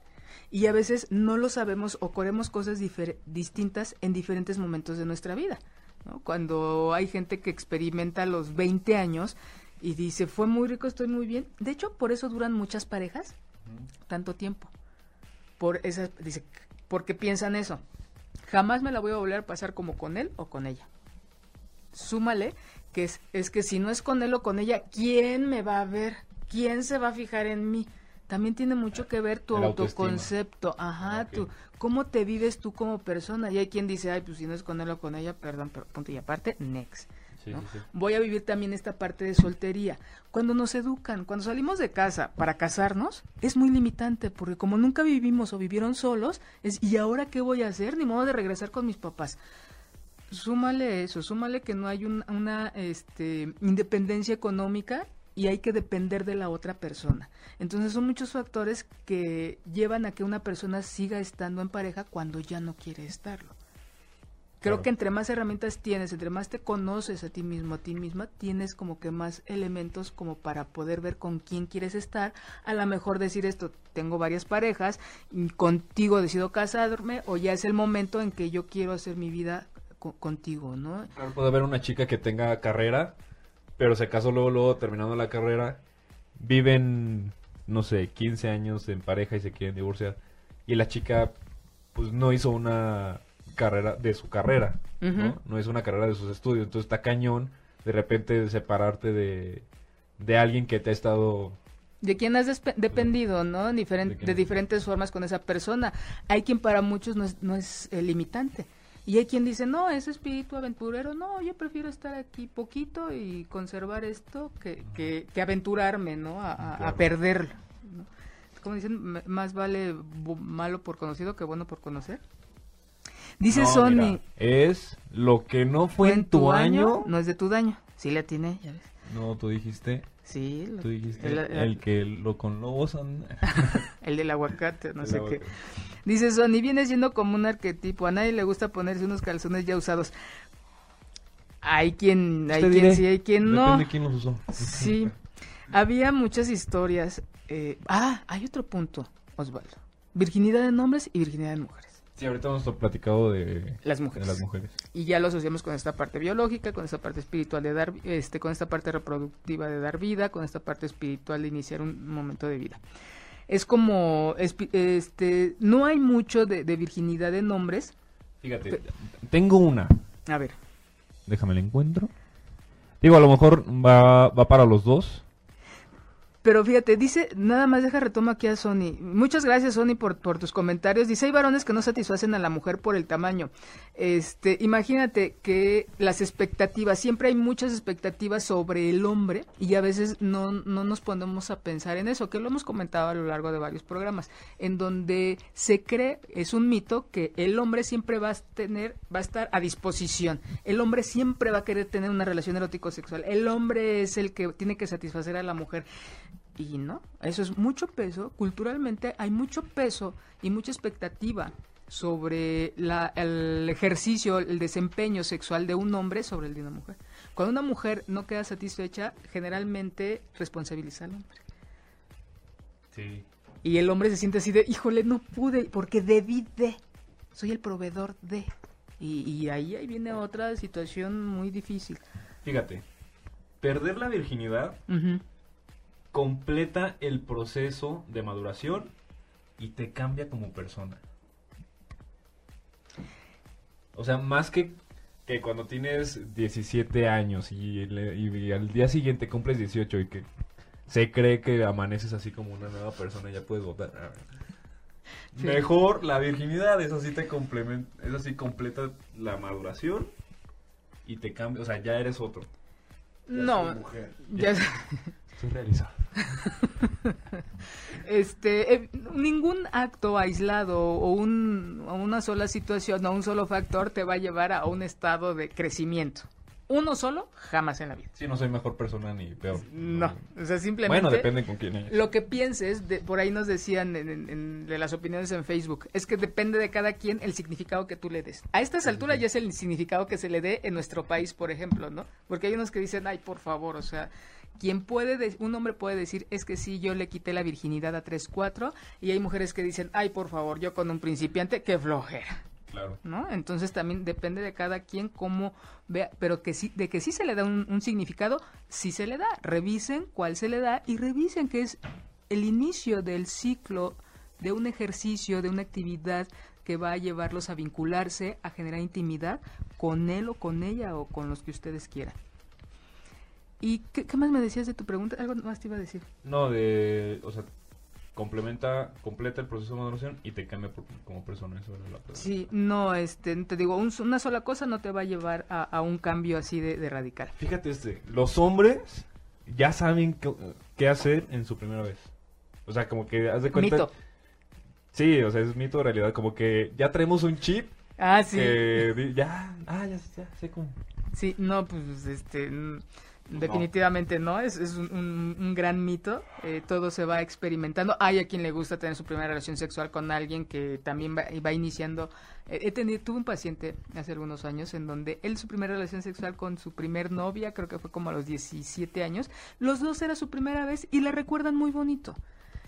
Y a veces no lo sabemos o queremos cosas distintas en diferentes momentos de nuestra vida. ¿no? Cuando hay gente que experimenta los 20 años y dice, fue muy rico, estoy muy bien. De hecho, por eso duran muchas parejas tanto tiempo. Por esa, dice, porque piensan eso. Jamás me la voy a volver a pasar como con él o con ella. Súmale que es, es que si no es con él o con ella, ¿quién me va a ver? ¿Quién se va a fijar en mí? También tiene mucho que ver tu El autoconcepto, ajá, okay. tu, cómo te vives tú como persona. Y hay quien dice, ay, pues si no es con él o con ella, perdón, pero punto y aparte, next. Sí, ¿no? sí, sí. Voy a vivir también esta parte de soltería. Cuando nos educan, cuando salimos de casa para casarnos, es muy limitante, porque como nunca vivimos o vivieron solos, es, ¿y ahora qué voy a hacer? Ni modo de regresar con mis papás súmale eso, súmale que no hay un, una este, independencia económica y hay que depender de la otra persona. Entonces son muchos factores que llevan a que una persona siga estando en pareja cuando ya no quiere estarlo. Creo claro. que entre más herramientas tienes, entre más te conoces a ti mismo, a ti misma, tienes como que más elementos como para poder ver con quién quieres estar. A lo mejor decir esto, tengo varias parejas, contigo decido casarme o ya es el momento en que yo quiero hacer mi vida contigo, ¿no? Claro, puede haber una chica que tenga carrera, pero se casó luego, luego terminando la carrera, viven, no sé, 15 años en pareja y se quieren divorciar. Y la chica, pues no hizo una carrera de su carrera, uh -huh. ¿no? No hizo una carrera de sus estudios. Entonces está cañón de repente separarte de, de alguien que te ha estado de quién has dependido, ¿no? Diferent de, de, diferentes formas con esa persona. Hay quien para muchos no es, no es eh, limitante Y hay quien dice, no, ese espíritu aventurero, no, yo prefiero estar aquí poquito y conservar esto que, que, que aventurarme, ¿no? A, perderlo. ¿no? Como dicen, "M- más vale malo por conocido que bueno por conocer. Dice No, Sony, mira, es lo que no fue en tu año. no es de tu daño. Sí le atiné, ya ves. No, tú dijiste. Sí, lo- Tú dijiste el, el, que lo con lobos anda. *laughs* el del aguacate, no El sé aguacate. qué. Dice Sony, viene siendo como un arquetipo. A nadie le gusta ponerse unos calzones ya usados. Hay quien, hay quien sí, hay quien no. De quién los usó. Sí, había muchas historias. eh, ah, hay otro punto, Osvaldo. Virginidad en hombres y virginidad en mujeres. Sí, ahorita hemos platicado de, Las de mujeres. las mujeres. Y ya lo asociamos con esta parte biológica, con esta parte espiritual de dar, este, con esta parte reproductiva de dar vida, con esta parte espiritual de iniciar un momento de vida. Es como, este, no hay mucho de, de virginidad en hombres. Fíjate, tengo una. A ver, Déjame la encuentro. Digo, a lo mejor va, va para los dos. Pero fíjate, dice, nada más deja retoma aquí a Sony. Muchas gracias, Sony, por, por tus comentarios. Dice, hay varones que no satisfacen a la mujer por el tamaño. Este, imagínate que las expectativas, siempre hay muchas expectativas sobre el hombre y a veces no, no nos ponemos a pensar en eso, que lo hemos comentado a lo largo de varios programas, en donde se cree, es un mito, que el hombre siempre va a tener, va a estar a disposición. El hombre siempre va a querer tener una relación erótico-sexual. El hombre es el que tiene que satisfacer a la mujer. Y no, eso es mucho peso. Culturalmente hay mucho peso y mucha expectativa sobre la- el ejercicio, el desempeño sexual de un hombre sobre el de una mujer. Cuando una mujer no queda satisfecha, generalmente responsabiliza al hombre. Sí. Y el hombre se siente así de, híjole, no pude, porque debí de, soy el proveedor de. Y, y ahí, ahí viene otra situación muy difícil. Fíjate, perder la virginidad Ujú. Completa el proceso de maduración y te cambia como persona. O sea, más que, que cuando tienes 17 años y, al día siguiente cumples 18 y que se cree que amaneces así como una nueva persona y ya puedes votar. Sí. Mejor la virginidad, eso sí te complementa, eso sí completa la maduración y te cambia, o sea, ya eres otro. No, ya, *laughs* Soy realizado. *laughs* este, eh, ningún acto aislado o, un, o una sola situación o un solo factor te va a llevar a un estado de crecimiento. Uno solo, jamás en la vida. Sí, no soy mejor persona ni peor. No, o sea, simplemente... Bueno, depende con quién es. Lo que pienses, de, por ahí nos decían en, en- en- de las opiniones en Facebook, es que depende de cada quien el significado que tú le des. A estas alturas ya es el significado que se le dé en nuestro país, por ejemplo, ¿no? Porque hay unos que dicen, ay, por favor, o sea, quien puede, de- un hombre puede decir, es que sí, yo le quité la virginidad a 3, 4, y hay mujeres que dicen, ay, por favor, yo con un principiante, qué flojera. Claro. ¿no? Entonces también depende de cada quien cómo vea, pero que sí, de que sí se le da un, un significado, sí se le da. Revisen cuál se le da y revisen que es el inicio del ciclo de un ejercicio, de una actividad que va a llevarlos a vincularse, a generar intimidad con él o con ella o con los que ustedes quieran. ¿Y qué, qué más me decías de tu pregunta? Algo más te iba a decir. No, de. O sea, complementa, completa el proceso de maduración y te cambia por- como persona. Eso era la pregunta. Sí, no, este, te digo, un- una sola cosa no te va a llevar a, a un cambio así de, de radical. Fíjate este. Los hombres ya saben qué, qué hacer en su primera vez. O sea, como que haz de cuenta. Mito. Sí, o sea, es mito o realidad. Como que ya traemos un chip Ah, sí. ya. Ah, ya, ya sé cómo. Sí, no, pues este, definitivamente no, es, es un, un- gran mito, eh, todo se va experimentando. Hay a quien le gusta tener su primera relación sexual con alguien que también va, va iniciando. Eh, he tenido, tuve un paciente hace algunos años en donde él su primera relación sexual con su primer novia, creo que fue como a los 17 años, los dos era su primera vez y la recuerdan muy bonito.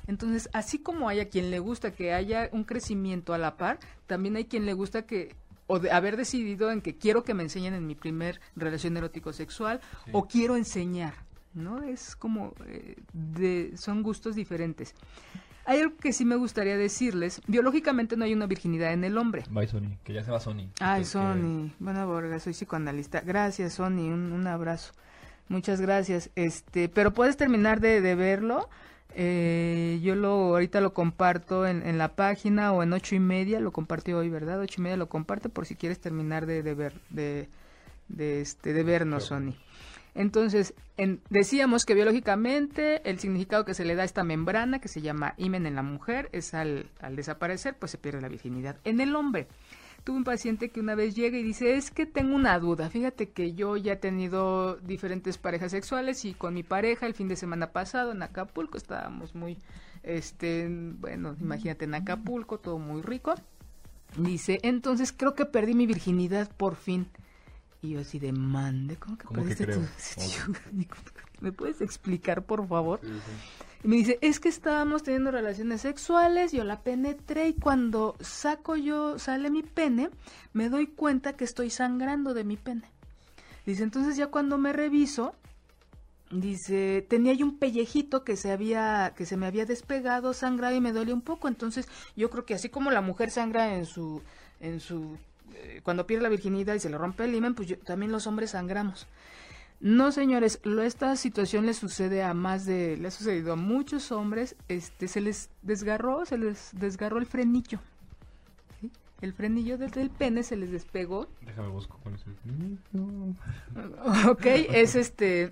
Entonces, así como hay a quien le gusta que haya un crecimiento a la par, también hay quien le gusta que o de haber decidido en que quiero que me enseñen en mi primer relación erótico sexual Sí. o quiero enseñar, ¿no? Es como eh, de son gustos diferentes. Hay algo que sí me gustaría decirles, biológicamente no hay una virginidad en el hombre. Bye, Sony. Que ya se va Sony. Ay, Entonces, Sony. Bueno, Borga, soy psicoanalista. Gracias, Sony. Un, un abrazo. Muchas gracias. Este, pero puedes terminar de, de verlo. Eh, yo lo ahorita lo comparto en, en, la página o en ocho y media, lo compartió hoy, ¿verdad? Ocho y media lo comparte por si quieres terminar de, de ver, de, de, este, de vernos, Sony. Entonces, en, decíamos que biológicamente el significado que se le da a esta membrana, que se llama imen en la mujer, es al, al desaparecer, pues se pierde la virginidad. En el hombre, tuve un paciente que una vez llega y dice, es que tengo una duda, fíjate que yo ya he tenido diferentes parejas sexuales y con mi pareja el fin de semana pasado en Acapulco estábamos muy, este, bueno, imagínate en Acapulco, todo muy rico. Dice, entonces creo que perdí mi virginidad por fin. Y yo así de mande, ¿cómo que ¿Cómo perdiste tu- *laughs* ¿Me puedes explicar, por favor? Y me dice, es que estábamos teniendo relaciones sexuales, yo la penetré y cuando saco yo, sale mi pene, me doy cuenta que estoy sangrando de mi pene. Dice, entonces ya cuando me reviso, dice, tenía yo un pellejito que se había, que se me había despegado, sangrado y me dolía un poco. Entonces, yo creo que así como la mujer sangra en su, en su, eh, cuando pierde la virginidad y se le rompe el himen, pues yo- también los hombres sangramos. No, señores, lo, esta situación le sucede a más de, le ha sucedido a muchos hombres, este, se les desgarró, se les desgarró el frenillo. ¿sí? El frenillo desde el pene se les despegó. Déjame busco con ese. *laughs* ok, es este...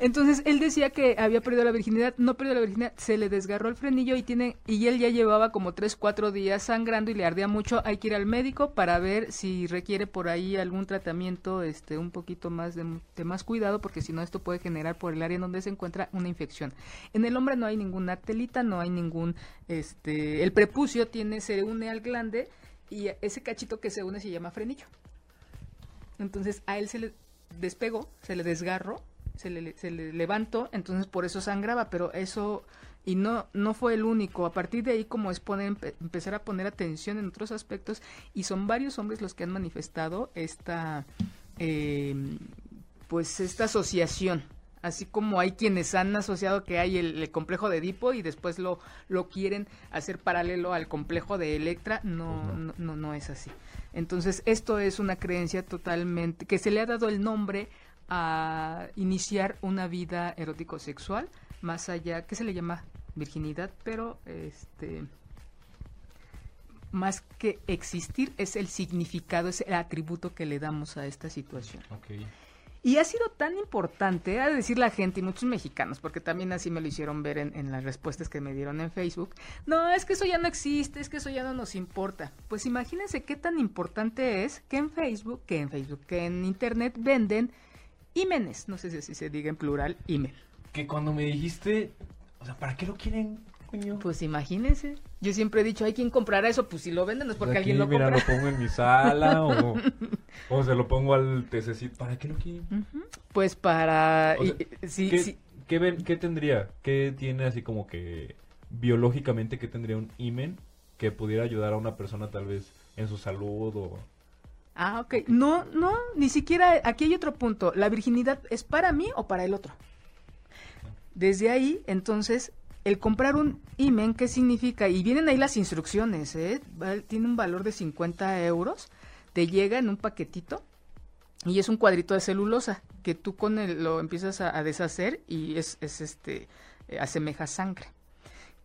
Entonces él decía que había perdido la virginidad, no perdió la virginidad, se le desgarró el frenillo y tiene y él ya llevaba como tres cuatro días sangrando y le ardía mucho. Hay que ir al médico para ver si requiere por ahí algún tratamiento, este, un poquito más de, de más cuidado, porque si no esto puede generar por el área en donde se encuentra una infección. En el hombre no hay ninguna telita, no hay ningún, este, el prepucio tiene se une al glande y ese cachito que se une se llama frenillo. Entonces a él se le despegó, se le desgarró, se le, se le levantó, entonces por eso sangraba, pero eso y no no fue el único. A partir de ahí como es poner, empe- empezar a poner atención en otros aspectos y son varios hombres los que han manifestado esta eh, pues esta asociación. Así como hay quienes han asociado que hay el, el complejo de Edipo y después lo, lo quieren hacer paralelo al complejo de Electra, no, no. no, no, no es así. Entonces, esto es una creencia totalmente, que se le ha dado el nombre a iniciar una vida erótico-sexual, más allá, que se le llama virginidad, pero este más que existir es el significado, es el atributo que le damos a esta situación. Y ha sido tan importante, ha de decir la gente y muchos mexicanos, porque también así me lo hicieron ver en, en las respuestas que me dieron en Facebook. No, es que eso ya no existe, es que eso ya no nos importa. Pues imagínense qué tan importante es que en Facebook, que en Facebook, que en Internet venden ímenes. No sé si así se diga en plural, imen. Que cuando me dijiste, o sea, ¿para qué lo quieren, coño? Pues imagínense. Yo siempre he dicho, hay quien comprará eso, pues si lo venden es porque Pues alguien aquí, lo mira, compra. lo pongo en mi sala o, *laughs* o se lo pongo al tececito. ¿Para qué lo quieren? Pues para... O sea, y- y- sí, ¿Qué, sí. qué ven- qué tendría? ¿Qué tiene así como que biológicamente qué tendría un imen que pudiera ayudar a una persona tal vez en su salud o... Ah, ok. No, no, ni siquiera. Aquí hay otro punto. ¿La virginidad es para mí o para el otro? Desde ahí, entonces, el comprar un imen, ¿qué significa? Y vienen ahí las instrucciones, ¿eh? Tiene un valor de 50 euros. Te llega en un paquetito y es un cuadrito de celulosa que tú con el, lo empiezas a, a deshacer y es, es este, eh, asemeja sangre.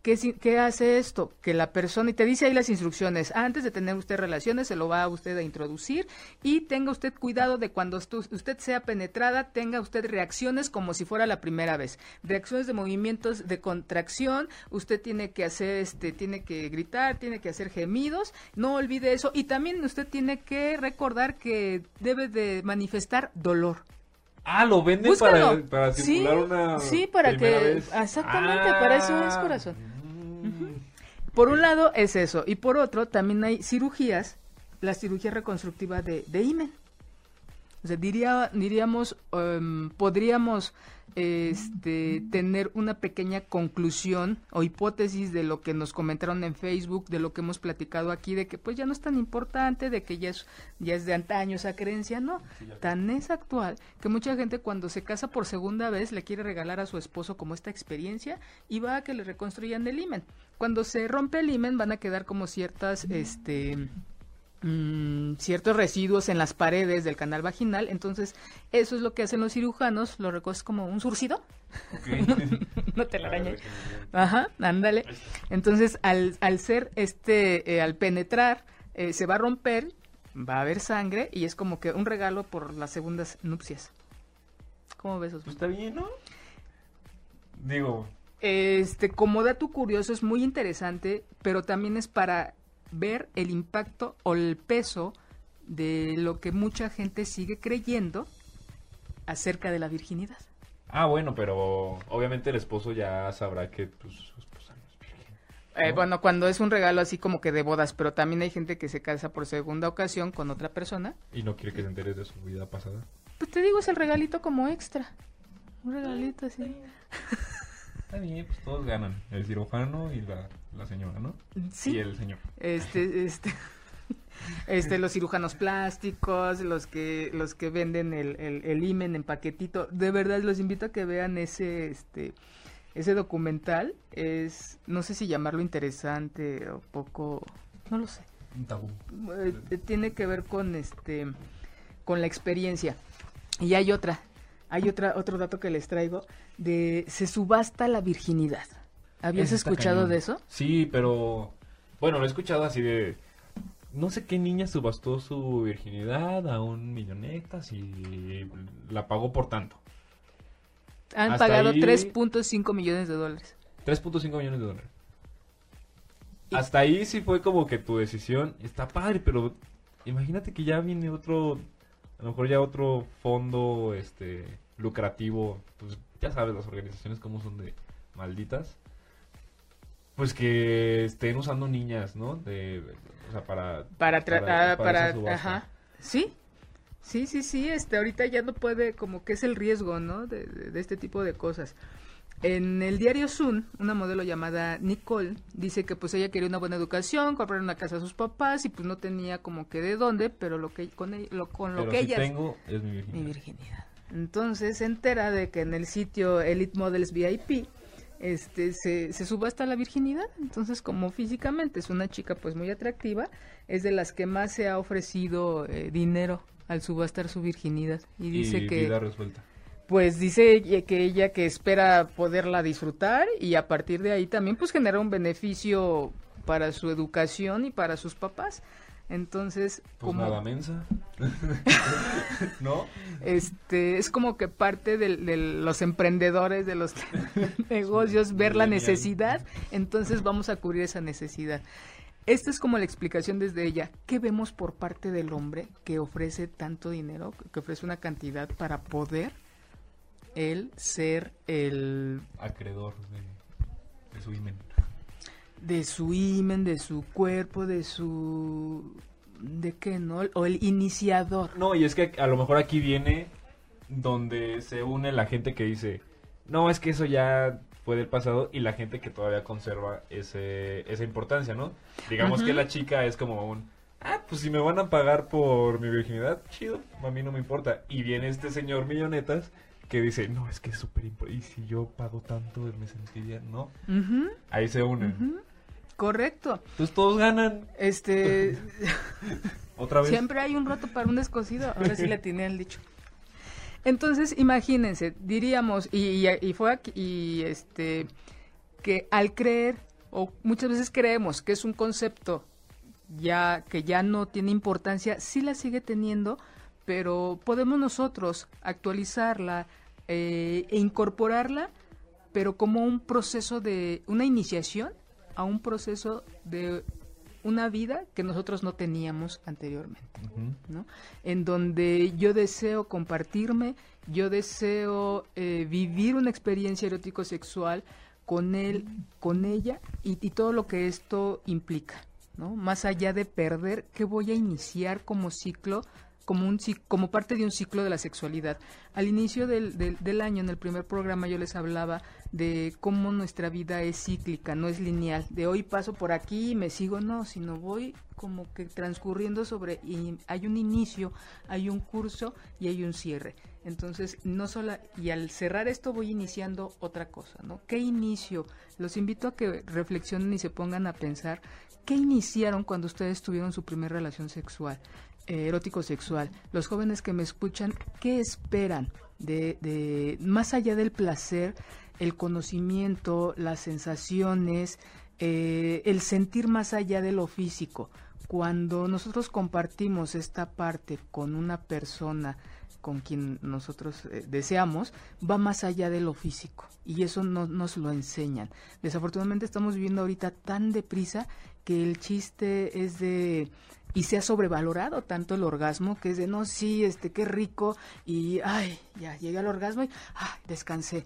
¿Qué, si- ¿Qué hace esto? Que la persona, y te dice ahí las instrucciones, antes de tener usted relaciones, se lo va a usted a introducir y tenga usted cuidado de cuando usted sea penetrada, tenga usted reacciones como si fuera la primera vez. Reacciones de movimientos de contracción, usted tiene que hacer, este, tiene que gritar, tiene que hacer gemidos, no olvide eso. Y también usted tiene que recordar que debe de manifestar dolor. Ah, lo venden para, para Sí, una sí, para que- vez. exactamente, para eso es, corazón. Por un lado es eso, y por otro también hay cirugías, la cirugía reconstructiva de, de himen. O sea, diría, diríamos, em, podríamos este, tener una pequeña conclusión o hipótesis de lo que nos comentaron en Facebook, de lo que hemos platicado aquí, de que pues ya no es tan importante, de que ya es, ya es de antaño esa creencia, no, tan es actual que mucha gente cuando se casa por segunda vez le quiere regalar a su esposo como esta experiencia y va a que le reconstruyan el himen. Cuando se rompe el himen van a quedar como ciertas, este mm, ciertos residuos en las paredes del canal vaginal. Entonces, eso es lo que hacen los cirujanos, lo recoges como un surcido. *laughs* no te la arañes. Ajá, ándale. Entonces, al, al ser este, eh, al penetrar, eh, se va a romper, va a haber sangre y es como que un regalo por las segundas nupcias. ¿Cómo ves, Pues está bien, ¿no? Digo, Este, como dato curioso, es muy interesante, pero también es para ver el impacto o el peso de lo que mucha gente sigue creyendo acerca de la virginidad. ah, bueno, pero obviamente el esposo ya sabrá que pues, su esposa no es virgen. Eh, ¿No? bueno, cuando es un regalo así como que de bodas, pero también hay gente que se casa por segunda ocasión con otra persona. Y no quiere que se entere de su vida pasada. Pues te digo, es el regalito como extra. Un regalito así. Está bien, pues todos ganan. El cirujano y la, la señora, ¿no? Sí. Y el señor. Este, este, *laughs* este, los cirujanos plásticos, los que, los que venden el, el, el himen en paquetito. De verdad, los invito a que vean ese, este, ese documental. Es, no sé si llamarlo interesante o poco, no lo sé. Un tabú. Eh, tiene que ver con este, con la experiencia. Y hay otra, hay otra, otro dato que les traigo de se subasta la virginidad. ¿Habías Ese escuchado de eso? Sí, pero bueno, lo he escuchado así de no sé qué niña subastó su virginidad a un millonetas y la pagó por tanto. Han Hasta pagado ahí- 3.5 millones de dólares. 3.5 millones de dólares. Y- Hasta ahí sí fue como que tu decisión está padre, pero imagínate que ya viene otro, a lo mejor ya otro fondo este lucrativo, pues ya sabes las organizaciones como son de malditas. Pues que estén usando niñas, ¿no? De, o sea, para Para, para- ah, para para, ajá. Sí, sí, sí, sí, este, ahorita ya no puede, como que es el riesgo, ¿no? De, de- de este tipo de cosas. En el diario Sun, una modelo llamada Nicole dice que pues ella quería una buena educación, comprar una casa a sus papás y pues no tenía como que de dónde, pero lo que con, ell- lo, con lo Pero que si ella tengo es mi mi virginidad. virginidad. Entonces se entera de que en el sitio Elite Models VIP este se, se subasta la virginidad. Entonces, como físicamente es una chica pues muy atractiva, es de las que más se ha ofrecido eh, dinero al subastar su virginidad. Y dice y que vida resuelta. Pues dice ella que ella que espera poderla disfrutar y a partir de ahí también pues genera un beneficio para su educación y para sus papás. Entonces, Pues como nada mensa. *laughs* ¿No? este es como que parte del- de, los emprendedores de los *laughs* negocios ver la necesidad entonces vamos a cubrir esa necesidad esta es como la explicación desde ella qué vemos por parte del hombre que ofrece tanto dinero que ofrece una cantidad para poder él ser el Acreedor de, de su imen. de su imen de su cuerpo de su de qué no o el iniciador No, y es que a lo mejor aquí viene donde se une la gente que dice, no, es que eso ya fue del pasado y la gente que todavía conserva ese, esa importancia, ¿no? Digamos que la chica es como un, ah, pues si me van a pagar por mi virginidad, chido, a mí no me importa. Y viene este señor millonetas que dice, no, es que es súper importante, y si yo pago tanto me sentiría, ¿no? Ahí se unen. correcto Entonces todos ganan este *laughs* otra vez. Siempre hay un roto para un descosido. Ahora sí le tiene el dicho. *laughs* Entonces, imagínense, diríamos, y, y- y fue aquí, y este, que al creer, o muchas veces creemos que es un concepto ya que ya no tiene importancia, sí la sigue teniendo, pero podemos nosotros actualizarla eh, e incorporarla, pero como un proceso de, una iniciación a un proceso de una vida que nosotros no teníamos anteriormente. ¿no? En donde yo deseo compartirme, yo deseo eh, vivir una experiencia erótico-sexual con él, con ella y, y todo lo que esto implica, ¿no? Más allá de perder, ¿qué voy a iniciar como ciclo como, un, como parte de un ciclo de la sexualidad. Al inicio del, del, año, en el primer programa, yo les hablaba de cómo nuestra vida es cíclica, no es lineal, de hoy paso por aquí y me sigo, no, sino voy como que transcurriendo sobre, y hay un inicio, hay un curso y hay un cierre. Entonces, no solo, y al cerrar esto voy iniciando otra cosa, ¿no? ¿Qué inicio? Los invito a que reflexionen y se pongan a pensar qué iniciaron cuando ustedes tuvieron su primera relación sexual, eh, erótico sexual. Los jóvenes que me escuchan, ¿qué esperan de, de más allá del placer, el conocimiento, las sensaciones, eh, el sentir más allá de lo físico? Cuando nosotros compartimos esta parte con una persona, con quien nosotros eh, deseamos va más allá de lo físico y eso no nos lo enseñan. Desafortunadamente estamos viviendo ahorita tan deprisa que el chiste es de y se ha sobrevalorado tanto el orgasmo que es de no sí este qué rico y ay ya llegué al orgasmo y ay, descansé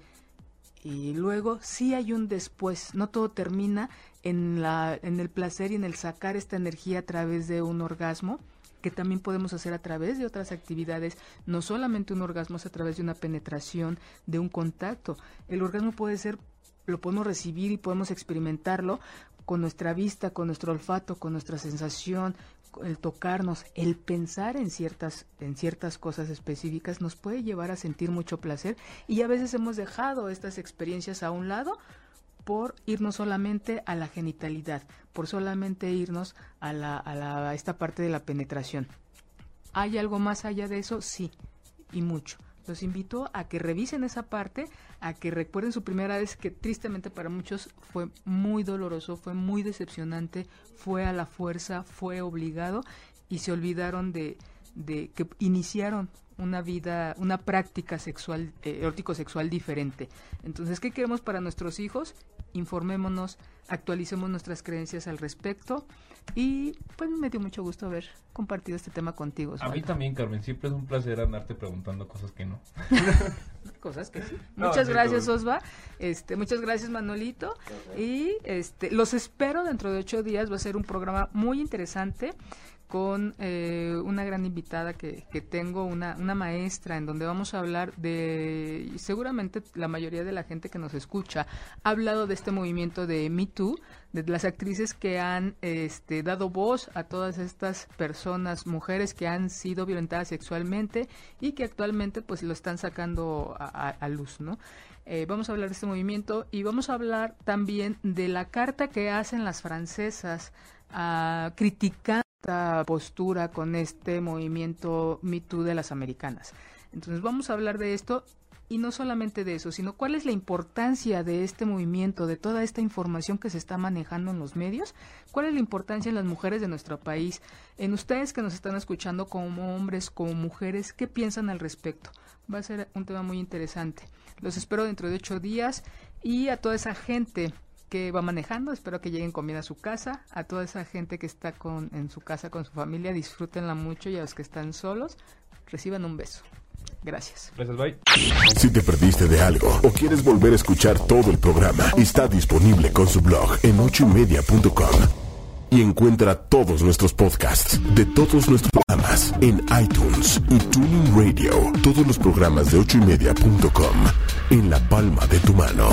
y luego sí hay un después no todo termina en la en el placer y en el sacar esta energía a través de un orgasmo que también podemos hacer a través de otras actividades, no solamente un orgasmo es a través de una penetración, de un contacto. El orgasmo puede ser, lo podemos recibir y podemos experimentarlo con nuestra vista, con nuestro olfato, con nuestra sensación, el tocarnos, el pensar en ciertas, en ciertas cosas específicas nos puede llevar a sentir mucho placer y a veces hemos dejado estas experiencias a un lado por irnos solamente a la genitalidad, por solamente irnos a, la, a, la, esta parte de la penetración. ¿Hay algo más allá de eso? Sí, y mucho. Los invito a que revisen esa parte, a que recuerden su primera vez que tristemente para muchos fue muy doloroso, fue muy decepcionante, fue a la fuerza, fue obligado y se olvidaron de, de que iniciaron una vida, una práctica sexual, eh, erótico sexual diferente. Entonces, ¿qué queremos para nuestros hijos? Informémonos, actualicemos nuestras creencias al respecto y pues me dio mucho gusto haber compartido este tema contigo. A mí también, Carmen, siempre es un placer andarte preguntando cosas que no. *laughs* cosas que sí. muchas gracias, Osva. Este, muchas gracias, Manolito. Y este, los espero dentro de ocho días. Va a ser un programa muy interesante con eh, una gran invitada que, que tengo, una, una, maestra, en donde vamos a hablar de, seguramente la mayoría de la gente que nos escucha ha hablado de este movimiento de Me Too, de las actrices que han este, dado voz a todas estas personas, mujeres que han sido violentadas sexualmente y que actualmente pues lo están sacando a, luz, ¿no? Eh, vamos a hablar de este movimiento y vamos a hablar también de la carta que hacen las francesas a criticar esta postura con este movimiento Me Too de las americanas. Entonces vamos a hablar de esto y no solamente de eso, sino cuál es la importancia de este movimiento, de toda esta información que se está manejando en los medios, cuál es la importancia en las mujeres de nuestro país, en ustedes que nos están escuchando como hombres, como mujeres, qué piensan al respecto. Va a ser un tema muy interesante. Los espero dentro de ocho días y a toda esa gente que va manejando. Espero que lleguen comida a su casa. A toda esa gente que está con, en su casa con su familia, disfrútenla mucho y a los que están solos, reciban un beso. Gracias. Gracias, bye. Si te perdiste de algo o quieres volver a escuchar todo el programa, está disponible con su blog en ochoymedia.com. Y encuentra todos nuestros podcasts de todos nuestros programas en iTunes y Tuning Radio. Todos los programas de ochoymedia.com en la palma de tu mano.